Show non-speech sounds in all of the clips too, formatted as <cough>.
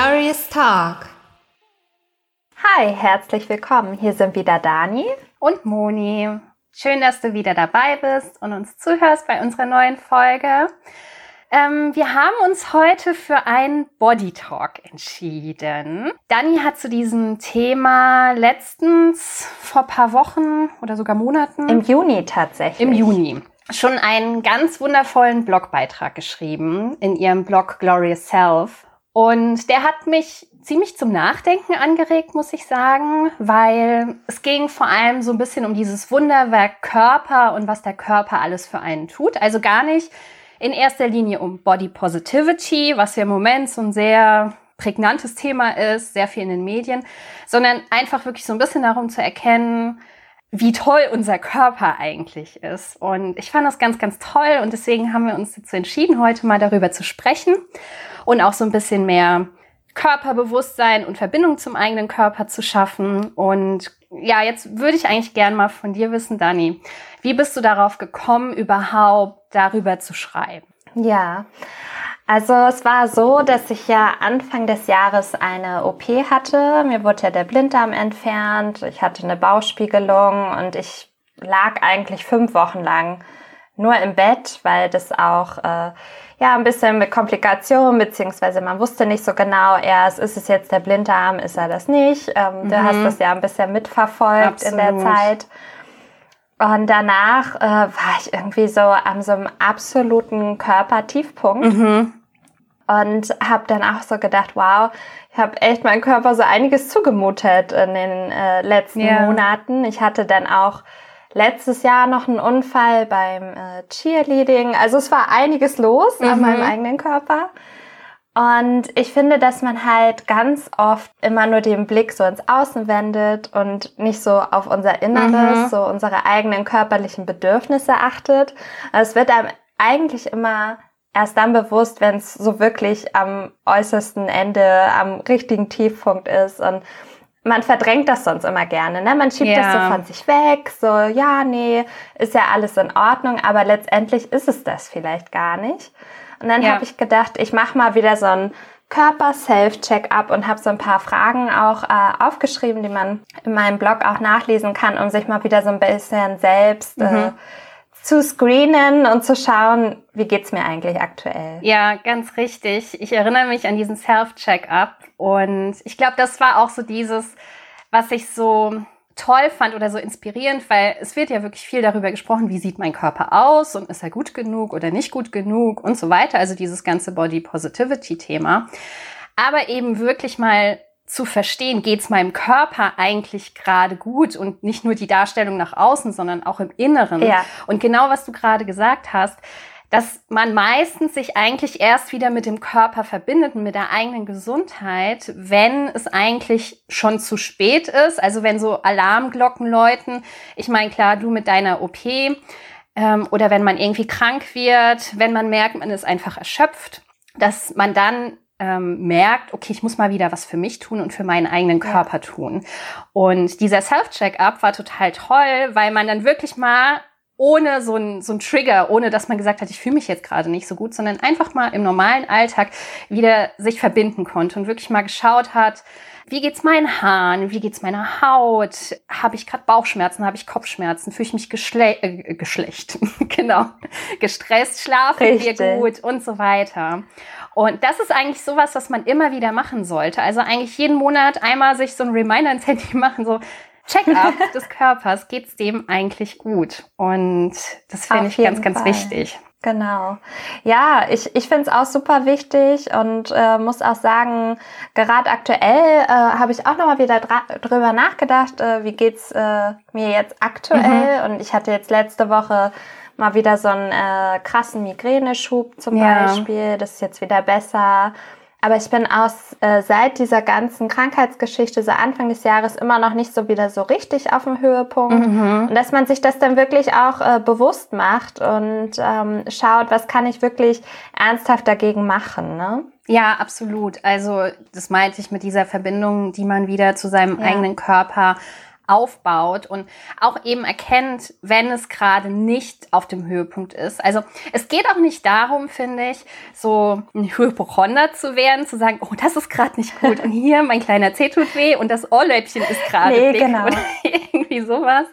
Glorious Talk. Hi, herzlich willkommen. Hier sind wieder Dani und Moni. Schön, dass du wieder dabei bist und uns zuhörst bei unserer neuen Folge. Ähm, wir haben uns heute für einen Body Talk entschieden. Dani hat zu diesem Thema letztens vor paar Wochen oder sogar Monaten. Im Juni tatsächlich. Im Juni. Schon einen ganz wundervollen Blogbeitrag geschrieben in ihrem Blog Glorious Self. Und der hat mich ziemlich zum Nachdenken angeregt, muss ich sagen, weil es ging vor allem so ein bisschen um dieses Wunderwerk Körper und was der Körper alles für einen tut. Also gar nicht in erster Linie um Body Positivity, was ja im Moment so ein sehr prägnantes Thema ist, sehr viel in den Medien, sondern einfach wirklich so ein bisschen darum zu erkennen, wie toll unser Körper eigentlich ist. Und ich fand das ganz, ganz toll und deswegen haben wir uns dazu entschieden, heute mal darüber zu sprechen und auch so ein bisschen mehr Körperbewusstsein und Verbindung zum eigenen Körper zu schaffen. Und ja, jetzt würde ich eigentlich gern mal von dir wissen, Dani, wie bist du darauf gekommen, überhaupt darüber zu schreiben? Ja, also es war so, dass ich ja Anfang des Jahres eine OP hatte. Mir wurde ja der Blinddarm entfernt. Ich hatte eine Bauchspiegelung und ich lag eigentlich fünf Wochen lang nur im Bett, weil das auch äh, ja ein bisschen mit Komplikationen, beziehungsweise man wusste nicht so genau erst, ist es jetzt der Blinddarm, ist er das nicht. Ähm, mhm. Du hast das ja ein bisschen mitverfolgt Absolut. in der Zeit. Und danach äh, war ich irgendwie so an so einem absoluten Körpertiefpunkt. Mhm. Und habe dann auch so gedacht, wow, ich habe echt meinen Körper so einiges zugemutet in den äh, letzten yeah. Monaten. Ich hatte dann auch letztes Jahr noch einen Unfall beim äh, Cheerleading. Also es war einiges los mhm. an meinem eigenen Körper. Und ich finde, dass man halt ganz oft immer nur den Blick so ins Außen wendet und nicht so auf unser Inneres, mhm. so unsere eigenen körperlichen Bedürfnisse achtet. Also es wird einem eigentlich immer erst dann bewusst, wenn es so wirklich am äußersten Ende, am richtigen Tiefpunkt ist und man verdrängt das sonst immer gerne, ne? Man schiebt ja. das so von sich weg, so, ja, nee, ist ja alles in Ordnung, aber letztendlich ist es das vielleicht gar nicht. Und dann ja. habe ich gedacht, ich mache mal wieder so ein Körper-Self-Check-up und habe so ein paar Fragen auch äh, aufgeschrieben, die man in meinem Blog auch nachlesen kann, um sich mal wieder so ein bisschen selbst äh, mhm. äh, zu screenen und zu schauen, wie geht's mir eigentlich aktuell. Ja, ganz richtig. Ich erinnere mich an diesen Self-Check-up und ich glaube, das war auch so dieses, was ich so toll fand oder so inspirierend, weil es wird ja wirklich viel darüber gesprochen, wie sieht mein Körper aus und ist er gut genug oder nicht gut genug und so weiter. Also dieses ganze Body Positivity Thema. Aber eben wirklich mal zu verstehen, geht's meinem Körper eigentlich gerade gut und nicht nur die Darstellung nach außen, sondern auch im Inneren. Ja. Und genau was du gerade gesagt hast, dass man meistens sich eigentlich erst wieder mit dem Körper verbindet und mit der eigenen Gesundheit, wenn es eigentlich schon zu spät ist. Also wenn so Alarmglocken läuten. Ich meine, klar, du mit deiner OP ähm, oder wenn man irgendwie krank wird, wenn man merkt, man ist einfach erschöpft, dass man dann ähm, merkt, okay, ich muss mal wieder was für mich tun und für meinen eigenen Körper ja. tun. Und dieser Self-Check-up war total toll, weil man dann wirklich mal ohne so ein, so ein Trigger, ohne dass man gesagt hat, ich fühle mich jetzt gerade nicht so gut, sondern einfach mal im normalen Alltag wieder sich verbinden konnte und wirklich mal geschaut hat, wie geht's meinen Haaren, wie geht's meiner Haut, habe ich gerade Bauchschmerzen, habe ich Kopfschmerzen, fühle ich mich geschle äh, geschlecht, <laughs> genau, gestresst, schlafen Richtig. wir gut und so weiter. Und das ist eigentlich sowas, was man immer wieder machen sollte. Also eigentlich jeden Monat einmal sich so ein Reminder ins Handy machen, so Check-up <laughs> des Körpers, geht's dem eigentlich gut? Und das finde ich ganz, ganz Fall. wichtig. Genau. Ja, ich, ich finde es auch super wichtig und äh, muss auch sagen, gerade aktuell äh, habe ich auch nochmal wieder drüber nachgedacht, äh, wie geht's äh, mir jetzt aktuell. Mhm. Und ich hatte jetzt letzte Woche mal wieder so einen äh, krassen Migräneschub zum ja. Beispiel. Das ist jetzt wieder besser. Aber ich bin aus äh, seit dieser ganzen Krankheitsgeschichte, so Anfang des Jahres, immer noch nicht so wieder so richtig auf dem Höhepunkt. Mhm. Und dass man sich das dann wirklich auch äh, bewusst macht und ähm, schaut, was kann ich wirklich ernsthaft dagegen machen. Ne? Ja, absolut. Also das meinte ich mit dieser Verbindung, die man wieder zu seinem ja. eigenen Körper aufbaut und auch eben erkennt, wenn es gerade nicht auf dem Höhepunkt ist. Also es geht auch nicht darum, finde ich, so ein Hypochonder zu werden, zu sagen, oh, das ist gerade nicht gut und hier mein kleiner Zeh tut weh und das Ohrläppchen ist gerade nee, dick genau. oder <laughs> irgendwie sowas,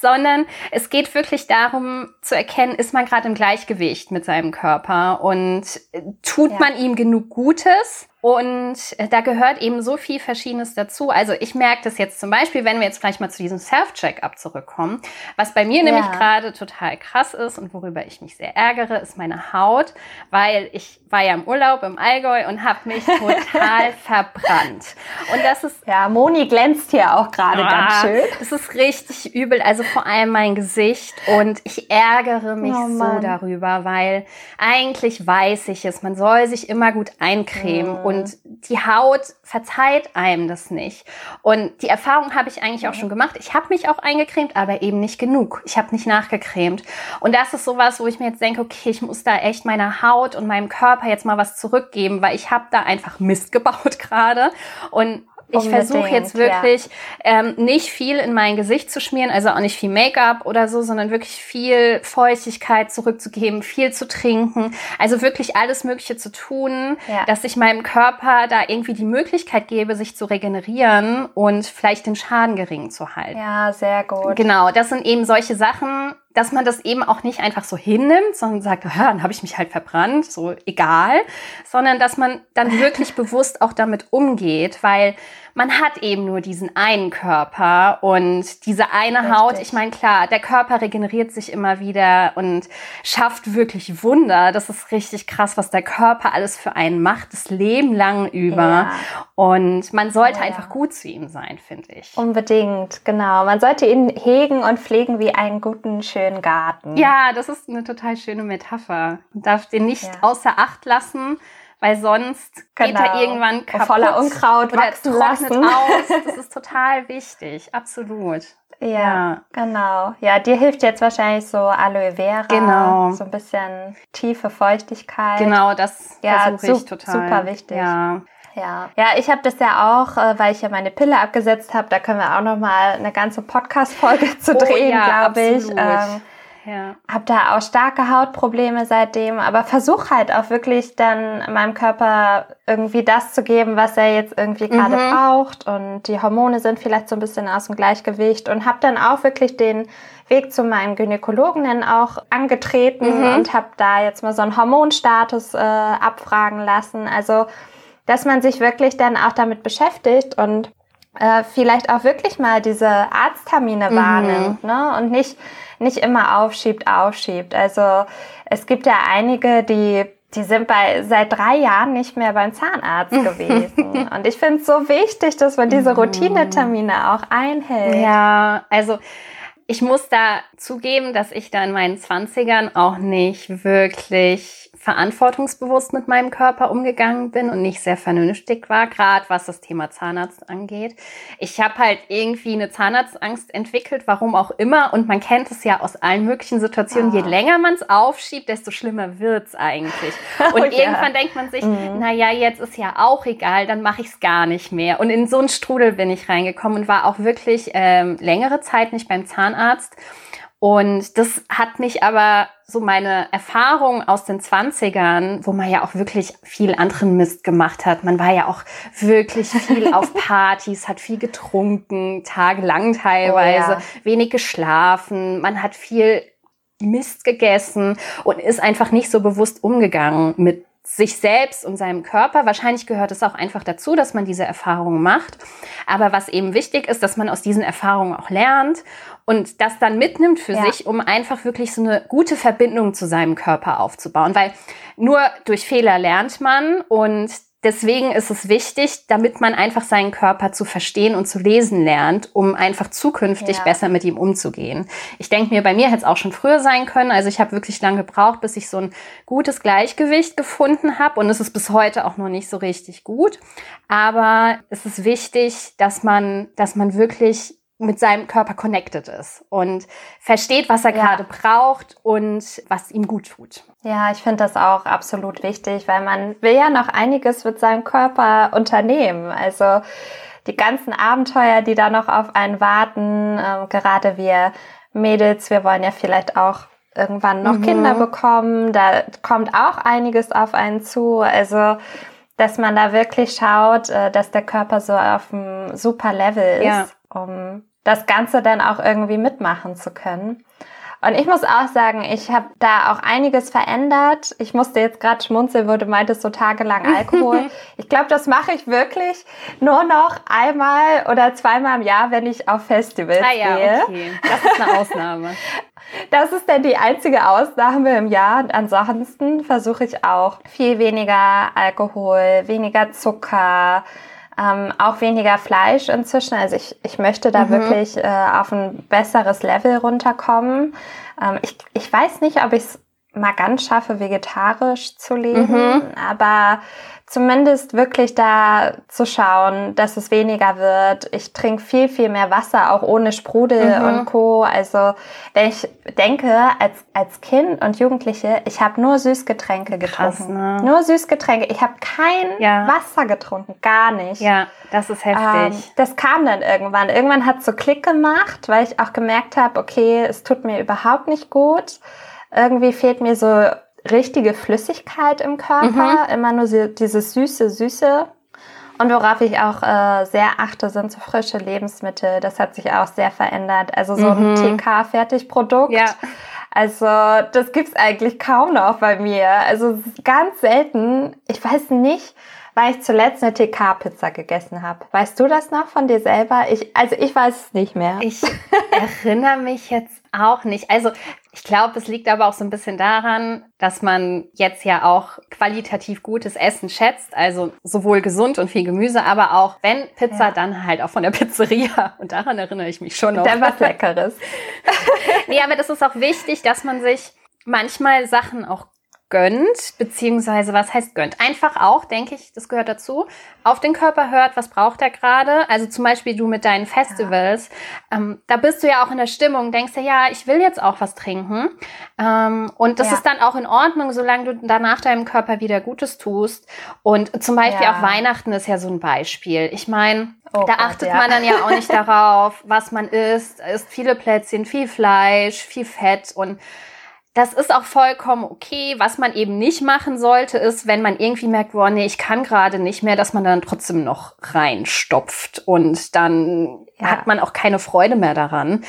sondern es geht wirklich darum zu erkennen, ist man gerade im Gleichgewicht mit seinem Körper und tut ja. man ihm genug Gutes und äh, da gehört eben so viel Verschiedenes dazu. Also ich merke das jetzt zum Beispiel, wenn wir jetzt gleich mal zu diesem Self-Check-up zurückkommen. Was bei mir ja. nämlich gerade total krass ist und worüber ich mich sehr ärgere, ist meine Haut, weil ich war ja im Urlaub im Allgäu und habe mich <laughs> total verbrannt. Und das ist ja Moni glänzt hier auch gerade ah, ganz schön. Das ist richtig übel, also vor allem mein Gesicht und ich ärgere mich oh, so darüber, weil eigentlich weiß ich es, man soll sich immer gut eincremen. Mhm und die Haut verzeiht einem das nicht. Und die Erfahrung habe ich eigentlich auch schon gemacht. Ich habe mich auch eingecremt, aber eben nicht genug. Ich habe nicht nachgecremt. Und das ist sowas, wo ich mir jetzt denke, okay, ich muss da echt meiner Haut und meinem Körper jetzt mal was zurückgeben, weil ich habe da einfach Mist <laughs> gebaut gerade. Und ich versuche jetzt wirklich ja. ähm, nicht viel in mein Gesicht zu schmieren, also auch nicht viel Make-up oder so, sondern wirklich viel Feuchtigkeit zurückzugeben, viel zu trinken, also wirklich alles Mögliche zu tun, ja. dass ich meinem Körper da irgendwie die Möglichkeit gebe, sich zu regenerieren und vielleicht den Schaden gering zu halten. Ja, sehr gut. Genau, das sind eben solche Sachen, dass man das eben auch nicht einfach so hinnimmt, sondern sagt, dann habe ich mich halt verbrannt, so egal, sondern dass man dann wirklich bewusst auch damit umgeht, weil man hat eben nur diesen einen Körper und diese eine Richtig. Haut. Ich meine, klar, der Körper regeneriert sich immer wieder und schafft wirklich Wunder. Das ist richtig krass, was der Körper alles für einen macht, das Leben lang über. Ja. Und man sollte ja. einfach gut zu ihm sein, finde ich. Unbedingt, genau. Man sollte ihn hegen und pflegen wie einen guten, schönen Garten. Ja, das ist eine total schöne Metapher. Man darf den nicht ja. außer Acht lassen weil sonst genau. geht er genau. irgendwann kaputt voller Unkraut oder trocknet lassen. aus. <laughs> Das ist total wichtig, absolut. Ja, ja, genau. Ja, dir hilft jetzt wahrscheinlich so Aloe Vera. Genau. So ein bisschen tiefe Feuchtigkeit. Genau, das ja, versuche ich total. Super wichtig. Ja. Ja, ja, ich habe das ja auch, äh, weil ich ja meine Pille abgesetzt habe. Da können wir auch noch mal eine ganze Podcast-Folge <laughs> zu oh drehen, oh, ja, glaube ich. Ähm, ja. Hab da auch starke Hautprobleme seitdem, aber versuch halt auch wirklich dann meinem Körper irgendwie das zu geben, was er jetzt irgendwie gerade mhm. braucht und die Hormone sind vielleicht so ein bisschen aus dem Gleichgewicht und hab dann auch wirklich den Weg zu meinem Gynäkologen dann auch angetreten mhm. und hab da jetzt mal so einen Hormonstatus äh, abfragen lassen. Also, dass man sich wirklich dann auch damit beschäftigt und äh, vielleicht auch wirklich mal diese Arzttermine mhm. wahrnimmt ne? und nicht nicht immer aufschiebt, aufschiebt. Also es gibt ja einige, die die sind bei seit drei Jahren nicht mehr beim Zahnarzt <laughs> gewesen. Und ich finde es so wichtig, dass man diese mhm. Routinetermine auch einhält. Ja, also ich muss da zugeben, dass ich da in meinen Zwanzigern auch nicht wirklich verantwortungsbewusst mit meinem Körper umgegangen bin und nicht sehr vernünftig war, gerade was das Thema Zahnarzt angeht. Ich habe halt irgendwie eine Zahnarztangst entwickelt, warum auch immer. Und man kennt es ja aus allen möglichen Situationen. Ah. Je länger man es aufschiebt, desto schlimmer wird's eigentlich. <laughs> Und oh, irgendwann ja. denkt man sich, mhm. na ja, jetzt ist ja auch egal, dann mache ich es gar nicht mehr. Und in so einen Strudel bin ich reingekommen und war auch wirklich ähm, längere Zeit nicht beim Zahnarzt. Und das hat mich aber so meine Erfahrung aus den Zwanzigern, wo man ja auch wirklich viel anderen Mist gemacht hat. Man war ja auch wirklich viel auf <laughs> Partys, hat viel getrunken, tagelang teilweise, oh, ja. wenig geschlafen, man hat viel Mist gegessen und ist einfach nicht so bewusst umgegangen mit sich selbst und seinem Körper. Wahrscheinlich gehört es auch einfach dazu, dass man diese Erfahrungen macht. Aber was eben wichtig ist, dass man aus diesen Erfahrungen auch lernt und das dann mitnimmt für ja. sich, um einfach wirklich so eine gute Verbindung zu seinem Körper aufzubauen. Weil nur durch Fehler lernt man und deswegen ist es wichtig, damit man einfach seinen Körper zu verstehen und zu lesen lernt, um einfach zukünftig ja. besser mit ihm umzugehen. Ich denke mir, bei mir hätte es auch schon früher sein können. Also ich habe wirklich lange gebraucht, bis ich so ein gutes Gleichgewicht gefunden habe. Und es ist bis heute auch noch nicht so richtig gut. Aber es ist wichtig, dass man, dass man wirklich mit seinem Körper connected ist und versteht, was er ja. gerade braucht und was ihm gut tut. Ja, ich finde das auch absolut wichtig, weil man will ja noch einiges mit seinem Körper unternehmen. Also die ganzen Abenteuer, die da noch auf einen warten. Ähm, gerade wir Mädels, wir wollen ja vielleicht auch irgendwann noch mhm. Kinder bekommen. Da kommt auch einiges auf einen zu. Also, dass man da wirklich schaut, äh, dass der Körper so auf einem super Level ist, ja. um das Ganze dann auch irgendwie mitmachen zu können. Und ich muss auch sagen, ich habe da auch einiges verändert. Ich musste jetzt gerade schmunzeln, wo du meintest, so tagelang Alkohol. <laughs> ich glaube, das mache ich wirklich nur noch einmal oder zweimal im Jahr, wenn ich auf Festivals ah, ja, gehe. Okay. Das ist eine Ausnahme. <laughs> Das ist denn die einzige Ausnahme im Jahr. Und ansonsten versuche ich auch viel weniger Alkohol, weniger Zucker, ähm, auch weniger Fleisch inzwischen. Also ich, ich möchte da mhm. wirklich äh, auf ein besseres Level runterkommen. Ähm, ich, ich weiß nicht, ob ich es mal ganz schaffe, vegetarisch zu leben, mhm. aber zumindest wirklich da zu schauen, dass es weniger wird. Ich trinke viel, viel mehr Wasser, auch ohne Sprudel mhm. und Co. Also wenn ich denke, als, als Kind und Jugendliche, ich habe nur Süßgetränke getrunken. Krass, ne? Nur Süßgetränke. Ich habe kein ja. Wasser getrunken, gar nicht. Ja, das ist heftig. Ähm, das kam dann irgendwann. Irgendwann hat es so Klick gemacht, weil ich auch gemerkt habe, okay, es tut mir überhaupt nicht gut. Irgendwie fehlt mir so richtige Flüssigkeit im Körper, mhm. immer nur dieses süße, süße. Und worauf ich auch äh, sehr achte, sind so frische Lebensmittel. Das hat sich auch sehr verändert. Also so mhm. ein TK-Fertigprodukt. Ja. Also das gibt's eigentlich kaum noch bei mir. Also ganz selten. Ich weiß nicht, weil ich zuletzt eine TK-Pizza gegessen habe. Weißt du das noch von dir selber? Ich, also ich weiß es nicht mehr. Ich erinnere mich jetzt auch nicht. Also ich glaube, es liegt aber auch so ein bisschen daran, dass man jetzt ja auch qualitativ gutes Essen schätzt, also sowohl gesund und viel Gemüse, aber auch wenn Pizza, ja. dann halt auch von der Pizzeria. Und daran erinnere ich mich schon noch. Dann was Leckeres. <laughs> nee, aber das ist auch wichtig, dass man sich manchmal Sachen auch gönnt, beziehungsweise was heißt gönnt? Einfach auch, denke ich, das gehört dazu, auf den Körper hört, was braucht er gerade. Also zum Beispiel du mit deinen Festivals, ja. ähm, da bist du ja auch in der Stimmung, denkst du, ja, ich will jetzt auch was trinken. Ähm, und das ja. ist dann auch in Ordnung, solange du danach deinem Körper wieder Gutes tust. Und zum Beispiel ja. auch Weihnachten ist ja so ein Beispiel. Ich meine, Oh da Gott, achtet ja. man dann ja auch nicht <laughs> darauf, was man isst. Es isst viele Plätzchen, viel Fleisch, viel Fett und das ist auch vollkommen okay. Was man eben nicht machen sollte, ist, wenn man irgendwie merkt, boah, nee, ich kann gerade nicht mehr, dass man dann trotzdem noch reinstopft und dann ja. hat man auch keine Freude mehr daran.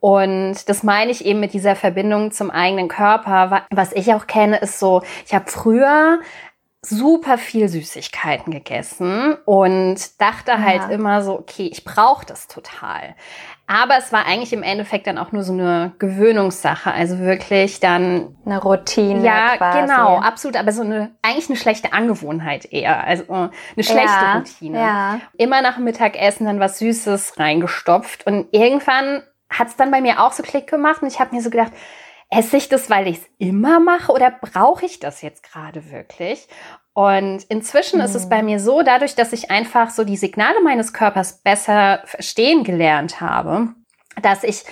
Und das meine ich eben mit dieser Verbindung zum eigenen Körper. Was ich auch kenne, ist so, ich habe früher super viel Süßigkeiten gegessen und dachte halt ja. immer so, okay, ich brauche das total. Aber es war eigentlich im Endeffekt dann auch nur so eine Gewöhnungssache. Also wirklich dann. Eine Routine. Ja, quasi. genau, absolut. Aber so eine, eigentlich eine schlechte Angewohnheit eher. Also äh, eine schlechte ja, Routine. Ja. Immer nach dem Mittagessen dann was Süßes reingestopft. Und irgendwann hat es dann bei mir auch so Klick gemacht und ich habe mir so gedacht, esse ich das, weil ich es immer mache oder brauche ich das jetzt gerade wirklich? Und inzwischen mhm. ist es hm. bei mir so, dadurch, dass ich einfach so die Signale meines Körpers besser verstehen gelernt habe, dass ich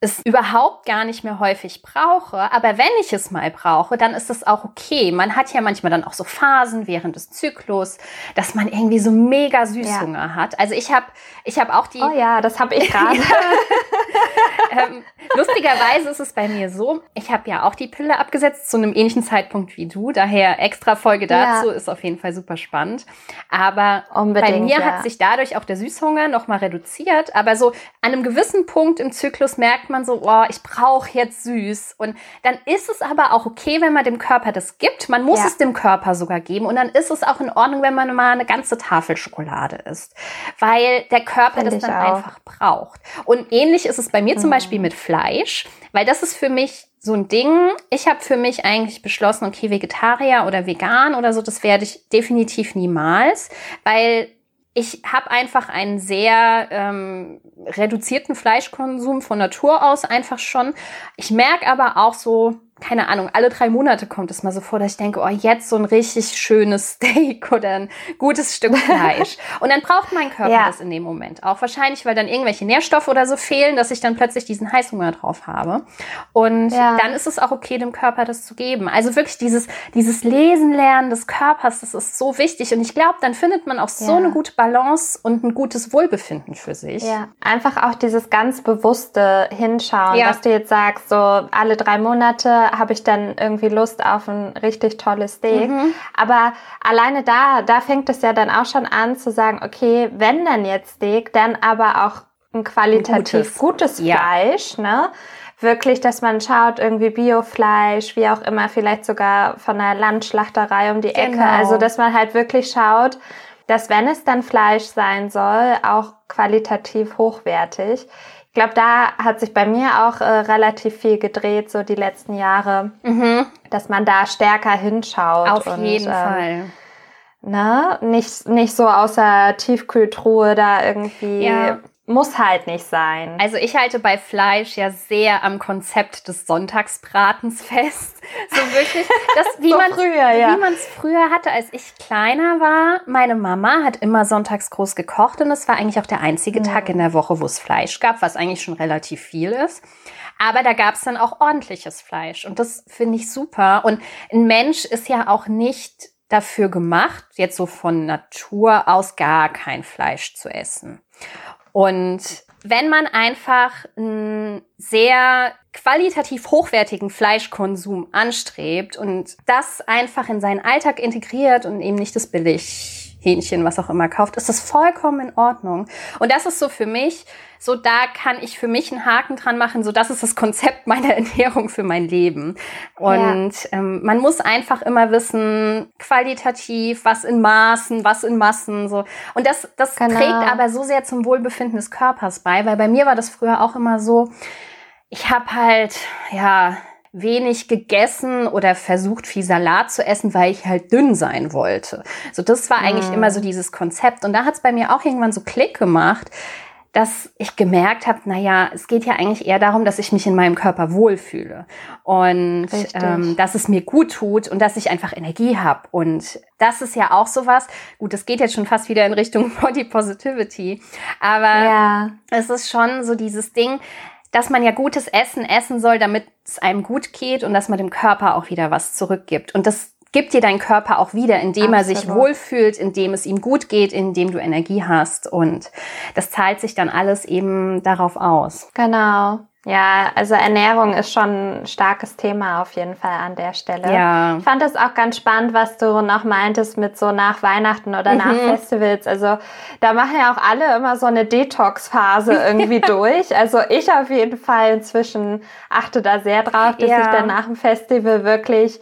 es überhaupt gar nicht mehr häufig brauche. Aber wenn ich es mal brauche, dann ist es auch okay. Man hat ja manchmal dann auch so Phasen während des Zyklus, dass man irgendwie so mega Süßhunger ja. hat. Also ich habe ich hab auch die. Oh ja, das habe ich gerade. <laughs> ähm, lustigerweise ist es bei mir so, ich habe ja auch die Pille abgesetzt zu einem ähnlichen Zeitpunkt wie du. Daher extra Folge dazu ja. ist auf jeden Fall super spannend. Aber Unbedingt, bei mir ja. hat sich dadurch auch der Süßhunger nochmal reduziert. Aber so an einem gewissen Punkt im Zyklus merkt man so, oh, ich brauche jetzt süß. Und dann ist es aber auch okay, wenn man dem Körper das gibt. Man muss ja. es dem Körper sogar geben. Und dann ist es auch in Ordnung, wenn man mal eine ganze Tafel Schokolade isst. Weil der Körper Find das dann auch. einfach braucht. Und ähnlich ist es bei mir mhm. zum Beispiel mit Fleisch, weil das ist für mich so ein Ding. Ich habe für mich eigentlich beschlossen, okay, Vegetarier oder vegan oder so, das werde ich definitiv niemals, weil ich habe einfach einen sehr ähm, reduzierten Fleischkonsum von Natur aus einfach schon. Ich merke aber auch so keine Ahnung, alle drei Monate kommt es mal so vor, dass ich denke, oh, jetzt so ein richtig schönes <laughs> Steak oder ein gutes Stück <laughs> Fleisch. und dann braucht mein Körper ja. das in dem Moment auch. Wahrscheinlich, weil dann irgendwelche Nährstoffe oder so fehlen, dass ich dann plötzlich diesen Heißhunger drauf habe. Und ja. dann ist es auch okay, dem Körper das zu geben. Also wirklich dieses, dieses Lesen lernen des Körpers, das ist so wichtig. Und ich glaube, dann findet man auch so ja. eine gute Balance und ein gutes Wohlbefinden für sich. Ja, einfach auch dieses ganz bewusste Hinschauen, was du jetzt sagst, so alle drei Monate habe ich dann irgendwie Lust auf ein richtig tolles Steak. Mhm. Aber alleine da, da fängt es ja dann auch schon an zu sagen, okay, wenn dann jetzt Steak, dann aber auch ein qualitativ gutes, gutes Fleisch, ja. ne? Wirklich, dass man schaut, irgendwie Biofleisch, wie auch immer, vielleicht sogar von einer Landschlachterei um die Ecke. Genau. Also, dass man halt wirklich schaut, dass wenn es dann Fleisch sein soll, auch qualitativ hochwertig glaube, da hat sich bei mir auch äh, relativ viel gedreht, so die letzten Jahre, mhm. dass man da stärker hinschaut. Auf und, jeden ähm, Fall. Ne? Nicht, nicht so außer Tiefkühltruhe da irgendwie ja. Muss halt nicht sein. Also ich halte bei Fleisch ja sehr am Konzept des Sonntagsbratens fest. <laughs> So wirklich, das, wie so man früher, ja. wie man es früher hatte, als ich kleiner war. Meine Mama hat immer sonntags groß gekocht und es war eigentlich auch der einzige mhm. Tag in der Woche, wo es Fleisch gab, was eigentlich schon relativ viel ist. Aber da gab es dann auch ordentliches Fleisch und das finde ich super. Und ein Mensch ist ja auch nicht dafür gemacht, jetzt so von Natur aus gar kein Fleisch zu essen. Und wenn man einfach einen sehr qualitativ hochwertigen Fleischkonsum anstrebt und das einfach in seinen Alltag integriert und eben nicht das Billighähnchen, was auch immer kauft, ist das vollkommen in Ordnung. Und das ist so für mich so da kann ich für mich einen Haken dran machen, so das ist das Konzept meiner <laughs> Ernährung für mein Leben. Und ja. ähm, man muss einfach immer wissen, qualitativ, was in Maßen, was in Massen, so. Und das, das genau. trägt aber so sehr zum Wohlbefinden des Körpers bei, weil bei mir war das früher auch immer so, ich habe halt, ja, wenig gegessen oder versucht, viel Salat zu essen, weil ich halt dünn sein wollte. So, das war eigentlich mm. immer so dieses Konzept. Und da hat es bei mir auch irgendwann so Klick gemacht, dass ich gemerkt habe, naja, es geht ja eigentlich eher darum, dass ich mich in meinem Körper wohlfühle und ähm, dass es mir gut tut und dass ich einfach Energie habe. Und das ist ja auch sowas. Gut, das geht jetzt schon fast wieder in Richtung <laughs> Body Positivity, aber ja. es ist schon so dieses Ding, dass man ja gutes Essen essen soll, damit es einem gut geht und dass man dem Körper auch wieder was zurückgibt. Und das gibt dir dein Körper auch wieder, indem Absolut. er sich wohlfühlt, indem es ihm gut geht, indem du Energie hast. Und das zahlt sich dann alles eben darauf aus. Genau. Ja, also Ernährung ist schon ein starkes Thema auf jeden Fall an der Stelle. Ja. Ich fand das auch ganz spannend, was du noch meintest mit so nach Weihnachten oder mhm. nach Festivals. Also da machen ja auch alle immer so eine Detox-Phase <laughs> irgendwie durch. Also ich auf jeden Fall inzwischen achte da sehr drauf, dass ja. ich dann nach dem Festival wirklich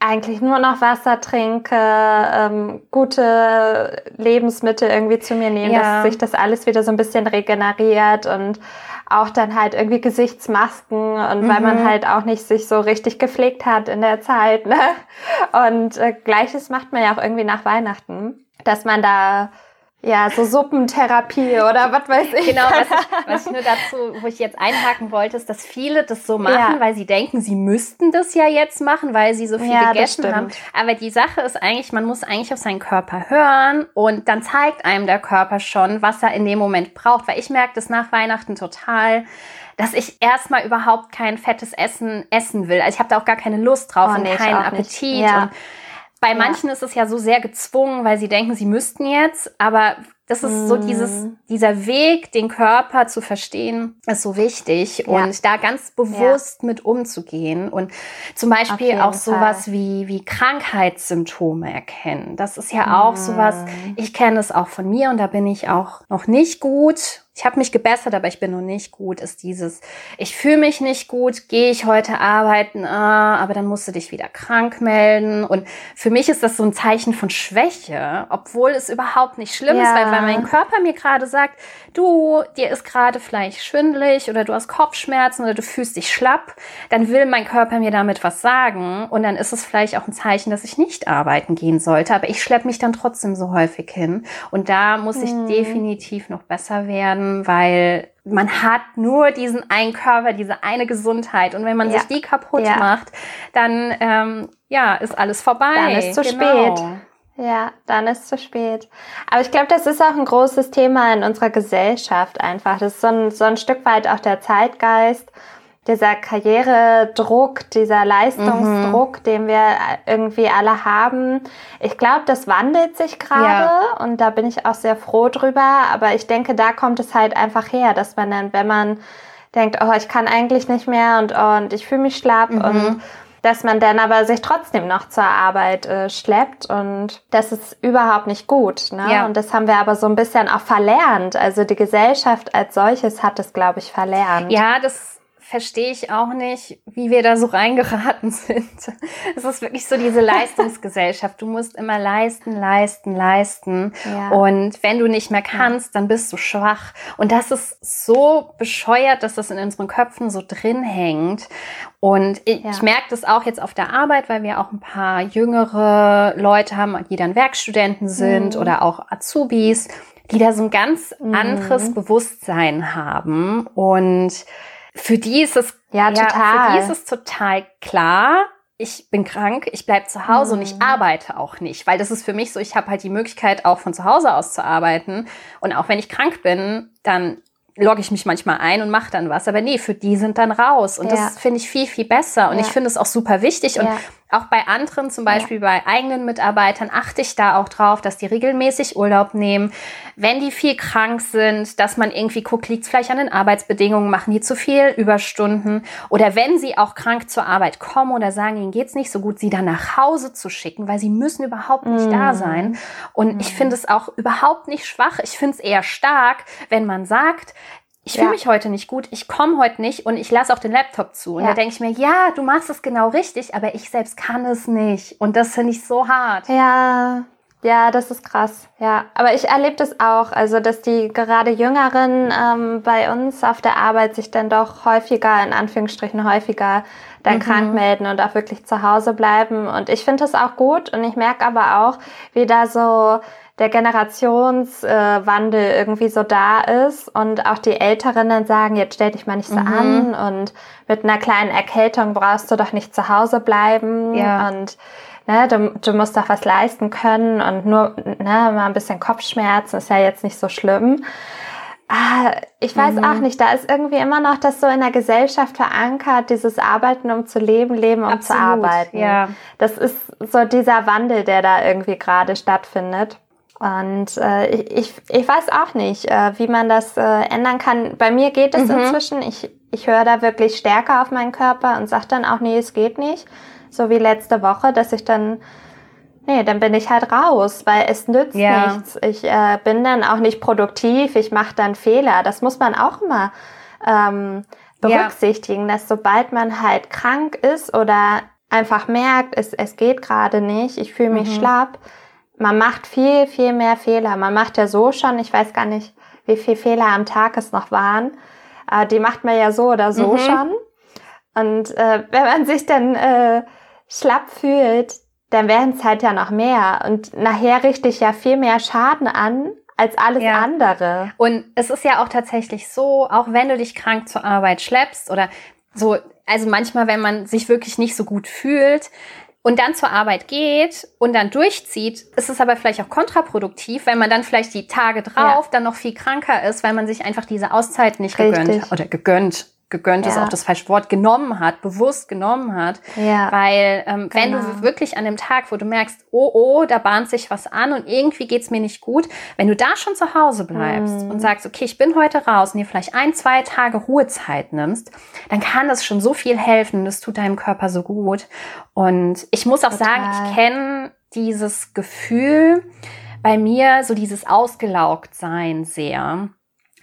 eigentlich nur noch Wasser trinke, ähm, gute Lebensmittel irgendwie zu mir nehme, ja. dass sich das alles wieder so ein bisschen regeneriert und auch dann halt irgendwie Gesichtsmasken und mhm. weil man mhm. halt auch nicht sich so richtig gepflegt hat in der Zeit. Ne? Und äh, gleiches macht man ja auch irgendwie nach Weihnachten, dass man da ja, so Suppentherapie oder was weiß ich. Genau, was ich, <laughs> was ich nur dazu, wo ich jetzt einhaken wollte, ist, dass viele das so machen, ja. weil sie denken, sie müssten das ja jetzt machen, weil sie so viel ja, gegessen haben. Aber die Sache ist eigentlich, man muss eigentlich auf seinen Körper hören und dann zeigt einem der Körper schon, was er in dem Moment braucht. Weil ich merke das nach Weihnachten total dass ich erstmal überhaupt kein fettes Essen essen will. Also ich habe da auch gar keine Lust drauf oh, und nee, keinen Appetit. Ja. Und bei manchen ist es ja so sehr gezwungen, weil sie denken, sie müssten jetzt, aber das ist mm. so dieses, mhm. dieser Weg, den Körper zu verstehen, ist so wichtig ja. und da ganz bewusst ja. mit umzugehen und zum Beispiel auch sowas wie, wie Krankheitssymptome erkennen. Das ist ja auch mm. sowas, ich kenne es auch von mir und da bin ich auch noch nicht gut ich habe mich gebessert, aber ich bin noch nicht gut, ist dieses, ich fühle mich nicht gut, gehe ich heute arbeiten, ah, aber dann musst du dich wieder krank melden. Und für mich ist das so ein Zeichen von Schwäche, obwohl es überhaupt nicht schlimm ja. ist, weil, weil mein Körper mir gerade sagt, du, dir ist gerade vielleicht schwindelig oder du hast Kopfschmerzen oder du fühlst dich schlapp, dann will mein Körper mir damit was sagen. Und dann ist es vielleicht auch ein Zeichen, dass ich nicht arbeiten gehen sollte, aber ich schleppe mich dann trotzdem so häufig hin. Und da muss ich hm. definitiv noch besser werden weil man hat nur diesen einen Körper, diese eine Gesundheit. Und wenn man ja. sich die kaputt ja. macht, dann ähm, ja, ist alles vorbei. Dann ist zu genau. spät. Ja, dann ist zu spät. Aber ich glaube, das ist auch ein großes Thema in unserer Gesellschaft einfach. Das ist so ein, so ein Stück weit auch der Zeitgeist dieser Karrieredruck, dieser Leistungsdruck, mhm. den wir irgendwie alle haben. Ich glaube, das wandelt sich gerade ja. und da bin ich auch sehr froh drüber. Aber ich denke, da kommt es halt einfach her, dass man dann, wenn man denkt, oh, ich kann eigentlich nicht mehr und, oh, und ich fühle mich schlapp mhm. und dass man dann aber sich trotzdem noch zur Arbeit äh, schleppt und das ist überhaupt nicht gut. Ne? Ja. Und das haben wir aber so ein bisschen auch verlernt. Also die Gesellschaft als solches hat es, glaube ich, verlernt. Ja, das verstehe ich auch nicht, wie wir da so reingeraten <laughs> sind. Es ist wirklich so diese Leistungsgesellschaft. Du musst immer leisten, leisten, leisten. Ja. Und wenn du nicht mehr kannst, dann bist du schwach. Und das ist so bescheuert, dass das in unseren Köpfen so drin hängt. Und ich, ja. ich merke das auch jetzt auf der Arbeit, weil wir auch ein paar jüngere Leute haben, die dann Werkstudenten sind mhm. oder auch Azubis, die da so ein ganz mhm. anderes Bewusstsein haben und für die ist es ja, total. Ja, für die ist es total klar. Ich bin krank, ich bleib zu Hause mhm. und ich mhm. arbeite auch nicht, weil das ist für mich so, ich habe halt die Möglichkeit, auch von zu Hause aus zu arbeiten. Und auch wenn ich krank bin, dann logge ich mich manchmal ein und mache dann was. Aber nee, für die sind dann raus. Und ja. das finde ich viel, viel besser. Und ja. ich finde es auch super wichtig. Und auch bei anderen, zum Beispiel ja. bei eigenen Mitarbeitern, achte ich da auch drauf, dass die regelmäßig Urlaub nehmen. Wenn die viel krank sind, dass man irgendwie guckt, liegt es vielleicht an den Arbeitsbedingungen, machen die zu viel Überstunden. Oder wenn sie auch krank zur Arbeit kommen oder sagen, ihnen geht's nicht so gut, sie dann nach Hause zu schicken, weil sie müssen überhaupt nicht mm. da mhm. sein. Und mm. ich finde es auch überhaupt nicht schwach. Ich finde es eher stark, wenn man sagt, ich fühle ja. mich heute nicht gut, ich komme heute nicht und ich lasse auch den Laptop zu. Und ja. da denke ich mir, ja, du machst es genau richtig, aber ich selbst kann es nicht. Und das finde ich so hart. Ja, ja, das ist krass. Ja, aber ich erlebe das auch, also dass die gerade Jüngeren ähm, bei uns auf der Arbeit sich dann doch häufiger, in Anführungsstrichen häufiger, dann mhm. krank melden und auch wirklich zu Hause bleiben. Und ich finde das auch gut und ich merke aber auch, wie da so der Generationswandel äh, irgendwie so da ist und auch die Älteren dann sagen, jetzt stell dich mal nicht so mhm. an und mit einer kleinen Erkältung brauchst du doch nicht zu Hause bleiben ja. und ne, du, du musst doch was leisten können und nur ne, mal ein bisschen Kopfschmerzen ist ja jetzt nicht so schlimm. Ah, ich weiß mhm. auch nicht, da ist irgendwie immer noch das so in der Gesellschaft verankert, dieses Arbeiten um zu leben, Leben um Absolut, zu arbeiten. Ja. Das ist so dieser Wandel, der da irgendwie gerade stattfindet. Und äh, ich, ich weiß auch nicht, äh, wie man das äh, ändern kann. Bei mir geht es mhm. inzwischen. Ich, ich höre da wirklich stärker auf meinen Körper und sage dann auch, nee, es geht nicht. So wie letzte Woche, dass ich dann, nee, dann bin ich halt raus, weil es nützt ja. nichts. Ich äh, bin dann auch nicht produktiv, ich mache dann Fehler. Das muss man auch immer ähm, berücksichtigen, ja. dass sobald man halt krank ist oder einfach merkt, es, es geht gerade nicht, ich fühle mich mhm. schlapp, man macht viel, viel mehr Fehler. Man macht ja so schon, ich weiß gar nicht, wie viele Fehler am Tag es noch waren. Äh, die macht man ja so oder so mhm. schon. Und äh, wenn man sich dann äh, schlapp fühlt, dann werden es halt ja noch mehr. Und nachher richte ich ja viel mehr Schaden an, als alles ja. andere. Und es ist ja auch tatsächlich so, auch wenn du dich krank zur Arbeit schleppst oder so, also manchmal, wenn man sich wirklich nicht so gut fühlt, und dann zur Arbeit geht und dann durchzieht, ist es aber vielleicht auch kontraproduktiv, wenn man dann vielleicht die Tage drauf ja. dann noch viel kranker ist, weil man sich einfach diese Auszeit nicht Richtig. gegönnt oder gegönnt gegönnt ja. ist auch das falsche Wort, genommen hat, bewusst genommen hat. Ja. Weil ähm, genau. wenn du genau. wirklich an dem Tag, wo du merkst, oh, oh, da bahnt sich was an und irgendwie geht's mir nicht gut, wenn du da schon zu Hause bleibst mhm. und sagst, okay, ich bin heute raus und dir vielleicht ein, zwei Tage Ruhezeit nimmst, dann kann das schon so viel helfen. Das tut deinem Körper so gut. Und ich muss auch Total. sagen, ich kenne dieses Gefühl bei mir, so dieses Ausgelaugt-Sein sehr.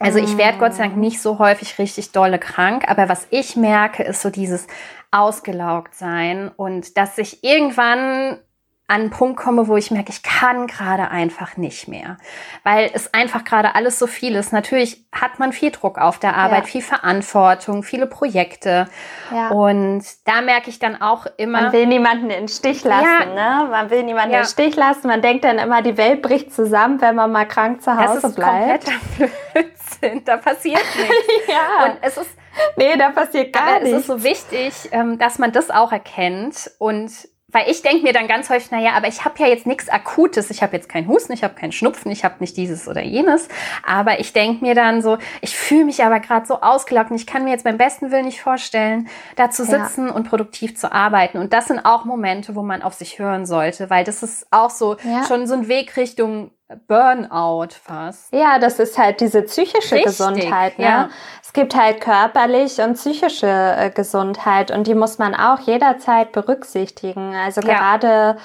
Also ich werde Gott sei Dank nicht so häufig richtig dolle krank, aber was ich merke, ist so dieses ausgelaugt sein und dass sich irgendwann an einen Punkt komme, wo ich merke, ich kann gerade einfach nicht mehr, weil es einfach gerade alles so viel ist. Natürlich hat man viel Druck auf der Arbeit, ja. viel Verantwortung, viele Projekte ja. und da merke ich dann auch immer. Man will niemanden in den Stich lassen, ja. ne? Man will niemanden in den Stich lassen. Man denkt dann immer, die Welt bricht zusammen, wenn man mal krank zu Hause das ist bleibt. Blödsinn. Da passiert <laughs> nichts. ja. Und es ist Nee, da passiert gar nichts. Es ist so wichtig, ähm, dass man das auch erkennt und weil ich denke mir dann ganz häufig, naja, aber ich habe ja jetzt nichts Akutes. Ich habe jetzt keinen Husten, ich habe keinen Schnupfen, ich habe nicht dieses oder jenes. Aber ich denke mir dann so, ich fühle mich aber gerade so ausgelaugt und ich kann mir jetzt beim besten Willen nicht vorstellen, da zu sitzen ja. und produktiv zu arbeiten. Und das sind auch Momente, wo man auf sich hören sollte, weil das ist auch so ja. schon so ein Weg Richtung Burnout fast. Ja, das ist halt diese psychische Richtig, Gesundheit. Ne? Ja. Es gibt halt körperlich und psychische äh, Gesundheit und die muss man auch jederzeit berücksichtigen. Also ja. gerade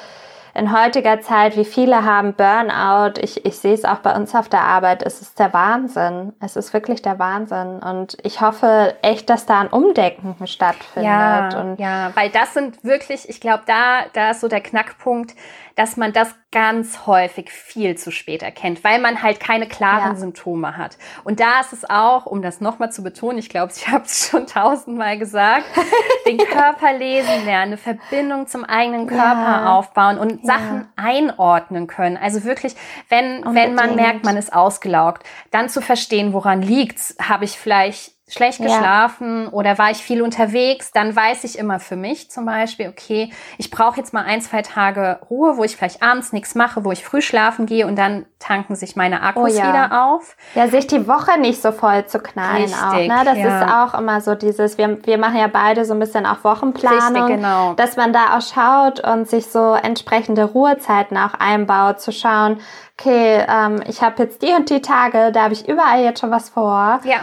in heutiger Zeit, wie viele haben Burnout. Ich, ich sehe es auch bei uns auf der Arbeit. Es ist der Wahnsinn. Es ist wirklich der Wahnsinn. Und ich hoffe echt, dass da ein Umdenken stattfindet. Ja, und ja weil das sind wirklich, ich glaube, da, da ist so der Knackpunkt dass man das ganz häufig viel zu spät erkennt, weil man halt keine klaren ja. Symptome hat. Und da ist es auch, um das nochmal zu betonen, ich glaube, <laughs> ich habe es schon tausendmal gesagt, <laughs> den Körper lesen lernen, eine Verbindung zum eigenen Körper ja. aufbauen und ja. Sachen einordnen können. Also wirklich, wenn, wenn man merkt, man ist ausgelaugt, dann zu verstehen, woran liegt's, habe ich vielleicht schlecht geschlafen ja. oder war ich viel unterwegs, dann weiß ich immer für mich zum Beispiel, okay, ich brauche jetzt mal ein, zwei Tage Ruhe, wo ich vielleicht abends nichts mache, wo ich früh schlafen gehe und dann tanken sich meine Akkus oh ja. wieder auf. Ja, sich die Woche nicht so voll zu knallen Richtig, auch. Ne? Das ja. ist auch immer so dieses, wir, wir machen ja beide so ein bisschen auch Wochenplanung, Richtig, genau. dass man da auch schaut und sich so entsprechende Ruhezeiten auch einbaut, zu schauen, okay, ähm, ich habe jetzt die und die Tage, da habe ich überall jetzt schon was vor. Ja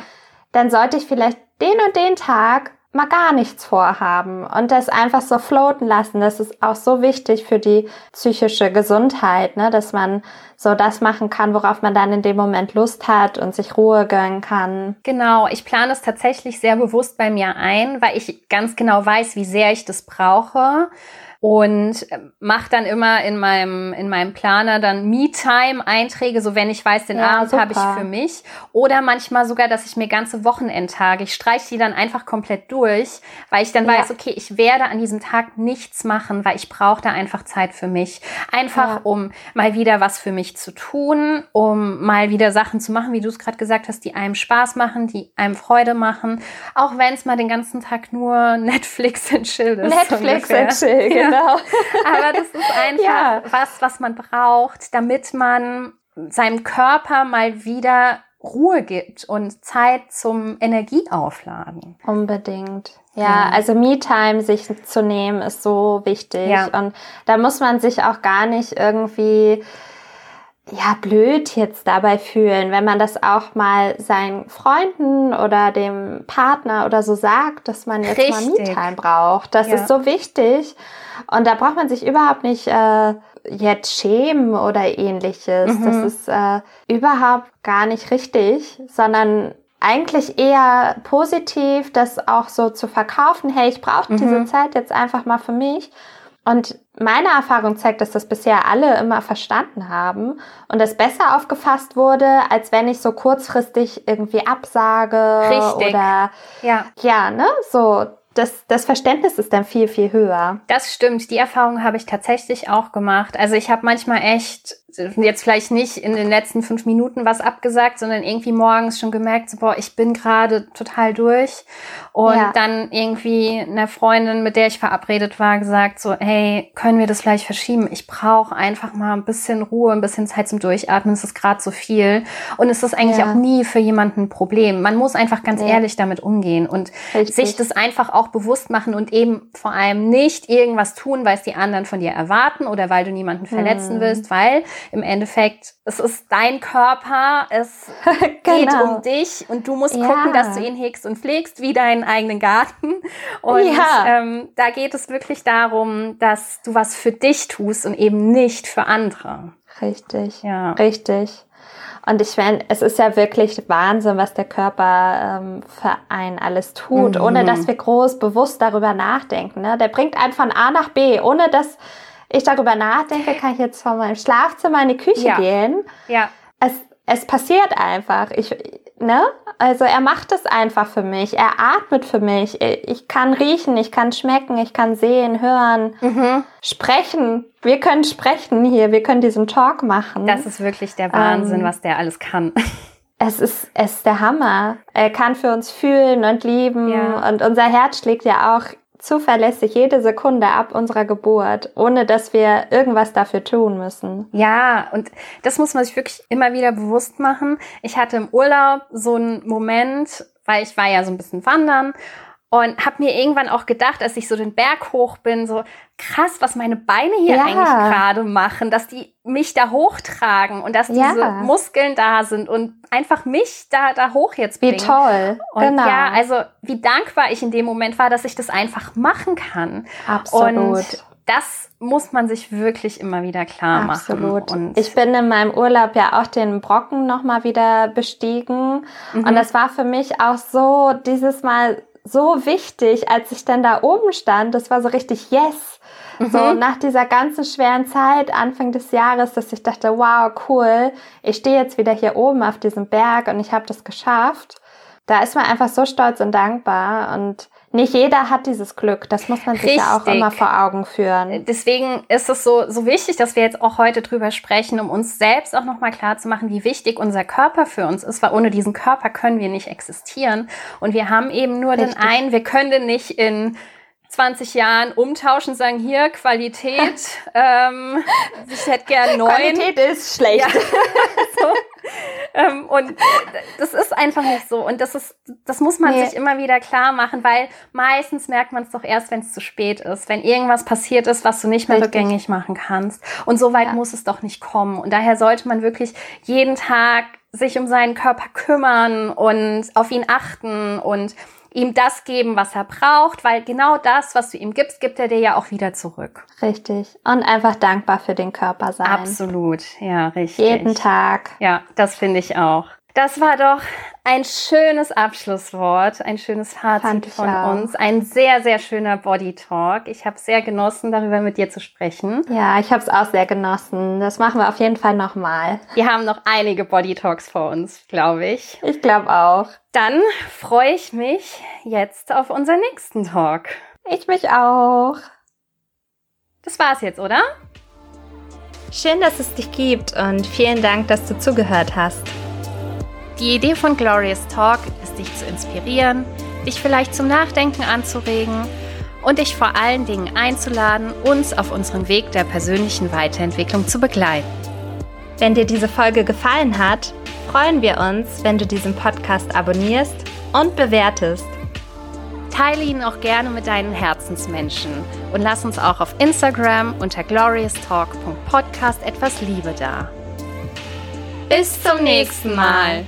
dann sollte ich vielleicht den und den Tag mal gar nichts vorhaben und das einfach so floaten lassen. Das ist auch so wichtig für die psychische Gesundheit, ne? dass man so das machen kann, worauf man dann in dem Moment Lust hat und sich Ruhe gönnen kann. Genau, ich plane es tatsächlich sehr bewusst bei mir ein, weil ich ganz genau weiß, wie sehr ich das brauche und äh, mache dann immer in meinem in meinem Planer dann Me-Time Einträge, so wenn ich weiß, den ja, Abend habe ich für mich oder manchmal sogar, dass ich mir ganze Wochenendtage, ich streiche die dann einfach komplett durch, weil ich dann ja. weiß, okay, ich werde an diesem Tag nichts machen, weil ich brauche da einfach Zeit für mich, einfach ja. um mal wieder was für mich zu tun, um mal wieder Sachen zu machen, wie du es gerade gesagt hast, die einem Spaß machen, die einem Freude machen, auch wenn es mal den ganzen Tag nur <laughs> Netflix und Chill ist. Netflix und Chill, genau genau. <laughs> Aber das ist einfach ja. was, was man braucht, damit man seinem Körper mal wieder Ruhe gibt und Zeit zum Energieaufladen. Unbedingt. Ja, also Me-Time sich zu nehmen ist so wichtig. Ja. Und da muss man sich auch gar nicht irgendwie ja, blöd jetzt dabei fühlen, wenn man das auch mal seinen Freunden oder dem Partner oder so sagt, dass man jetzt Richtig. mal Me-Time braucht. Das ja. ist so wichtig. Und da braucht man sich überhaupt nicht äh, jetzt schämen oder ähnliches. Mhm. Das ist äh, überhaupt gar nicht richtig, sondern eigentlich eher positiv, das auch so zu verkaufen. Hey, ich brauche mhm. diese Zeit jetzt einfach mal für mich. Und meine Erfahrung zeigt, dass das bisher alle immer verstanden haben und es besser aufgefasst wurde, als wenn ich so kurzfristig irgendwie absage Richtig. oder ja, ja, ne, so das, das Verständnis ist dann viel, viel höher. Das stimmt. Die Erfahrung habe ich tatsächlich auch gemacht. Also ich habe manchmal echt jetzt vielleicht nicht in den letzten fünf Minuten was abgesagt, sondern irgendwie morgens schon gemerkt, so, boah, ich bin gerade total durch. Und ja. dann irgendwie einer Freundin, mit der ich verabredet war, gesagt, so, hey, können wir das vielleicht verschieben? Ich brauche einfach mal ein bisschen Ruhe, ein bisschen Zeit zum Durchatmen. Es ist gerade so viel. Und es ist eigentlich ja. auch nie für jemanden ein Problem. Man muss einfach ganz ja. ehrlich damit umgehen und Richtig. sich das einfach auch bewusst machen und eben vor allem nicht irgendwas tun, weil es die anderen von dir erwarten oder weil du niemanden verletzen hm. willst, weil im Endeffekt, es ist dein Körper, es genau. <laughs> geht um dich und du musst ja. gucken, dass du ihn hegst und pflegst wie deinen eigenen Garten. Und ja. ähm, da geht es wirklich darum, dass du was für dich tust und eben nicht für andere. Richtig, ja. richtig. Und ich meine, es ist ja wirklich Wahnsinn, was der Körper ähm, für einen alles tut, mhm. ohne dass wir groß bewusst darüber nachdenken. Ne? Der bringt einen von A nach B, ohne dass ich darüber nachdenke, kann ich jetzt von meinem Schlafzimmer in die Küche Ja. gehen. Ja, Es, es passiert einfach. Ich, ne? Also er macht es einfach für mich. Er atmet für mich. Ich kann riechen, ich kann schmecken, ich kann sehen, hören, mhm. sprechen. Wir können sprechen hier. Wir können diesen Talk machen. das ist wirklich der Wahnsinn, Ähm, was der alles kann. <laughs> Es ist, es ist der Hammer. Er kann für uns fühlen und lieben. Ja. Und unser Herz schlägt ja auch zuverlässig jede Sekunde ab unserer Geburt, ohne dass wir irgendwas dafür tun müssen. Ja, und das muss man sich wirklich immer wieder bewusst machen. Ich hatte im Urlaub so einen Moment, weil ich war ja so ein bisschen wandern und habe mir irgendwann auch gedacht, als ich so den Berg hoch bin, so krass, was meine Beine hier Ja. eigentlich gerade machen, dass die mich da hochtragen und dass Ja. diese Muskeln da sind und einfach mich da, da hoch jetzt Wie bringen. toll. Und genau. ja, also wie dankbar ich in dem Moment war, dass ich das einfach machen kann. Absolut. Und das muss man sich wirklich immer wieder klar machen. Absolut. Und ich bin in meinem Urlaub ja auch den Brocken nochmal wieder bestiegen. Mhm. Und das war für mich auch so dieses Mal so wichtig, als ich dann da oben stand. Das war so richtig yes. So Mhm. nach dieser ganzen schweren Zeit, Anfang des Jahres, dass ich dachte, wow, cool, ich stehe jetzt wieder hier oben auf diesem Berg und ich habe das geschafft. Da ist man einfach so stolz und dankbar. Und nicht jeder hat dieses Glück. Das muss man sich ja auch Richtig. immer vor Augen führen. Deswegen ist es so, so wichtig, dass wir jetzt auch heute drüber sprechen, um uns selbst auch nochmal klar zu machen, wie wichtig unser Körper für uns ist, weil ohne diesen Körper können wir nicht existieren. Und wir haben eben nur Richtig. den einen, wir können den nicht in 20 Jahren umtauschen, sagen hier Qualität, <laughs> ähm, ich hätte gern neun. Qualität ist schlecht. Ja. <laughs> so. Ähm, und das ist einfach nicht so. Und das ist, das muss man Nee. sich immer wieder klar machen, weil meistens merkt man es doch erst, wenn es zu spät ist, wenn irgendwas passiert ist, was du nicht mehr Richtig. rückgängig machen kannst. Und so weit Ja. muss es doch nicht kommen. Und daher sollte man wirklich jeden Tag sich um seinen Körper kümmern und auf ihn achten und ihm das geben, was er braucht, weil genau das, was du ihm gibst, gibt er dir ja auch wieder zurück. Richtig. Und einfach dankbar für den Körper sein. Absolut, ja, richtig. Jeden Tag. Ja, das finde ich auch. Das war doch ein schönes Abschlusswort, ein schönes Fazit von auch. uns. Ein sehr, sehr schöner Body Talk. Ich habe sehr genossen, darüber mit dir zu sprechen. Ja, ich habe es auch sehr genossen. Das machen wir auf jeden Fall nochmal. Wir haben noch einige Body Talks vor uns, glaube ich. Ich glaube auch. Dann freue ich mich jetzt auf unseren nächsten Talk. Ich mich auch. Das war's jetzt, oder? Schön, dass es dich gibt und vielen Dank, dass du zugehört hast. Die Idee von Glorious Talk ist, dich zu inspirieren, dich vielleicht zum Nachdenken anzuregen und dich vor allen Dingen einzuladen, uns auf unserem Weg der persönlichen Weiterentwicklung zu begleiten. Wenn dir diese Folge gefallen hat, freuen wir uns, wenn du diesen Podcast abonnierst und bewertest. Teile ihn auch gerne mit deinen Herzensmenschen und lass uns auch auf Instagram unter glorioustalk.podcast etwas Liebe da. Bis zum nächsten Mal.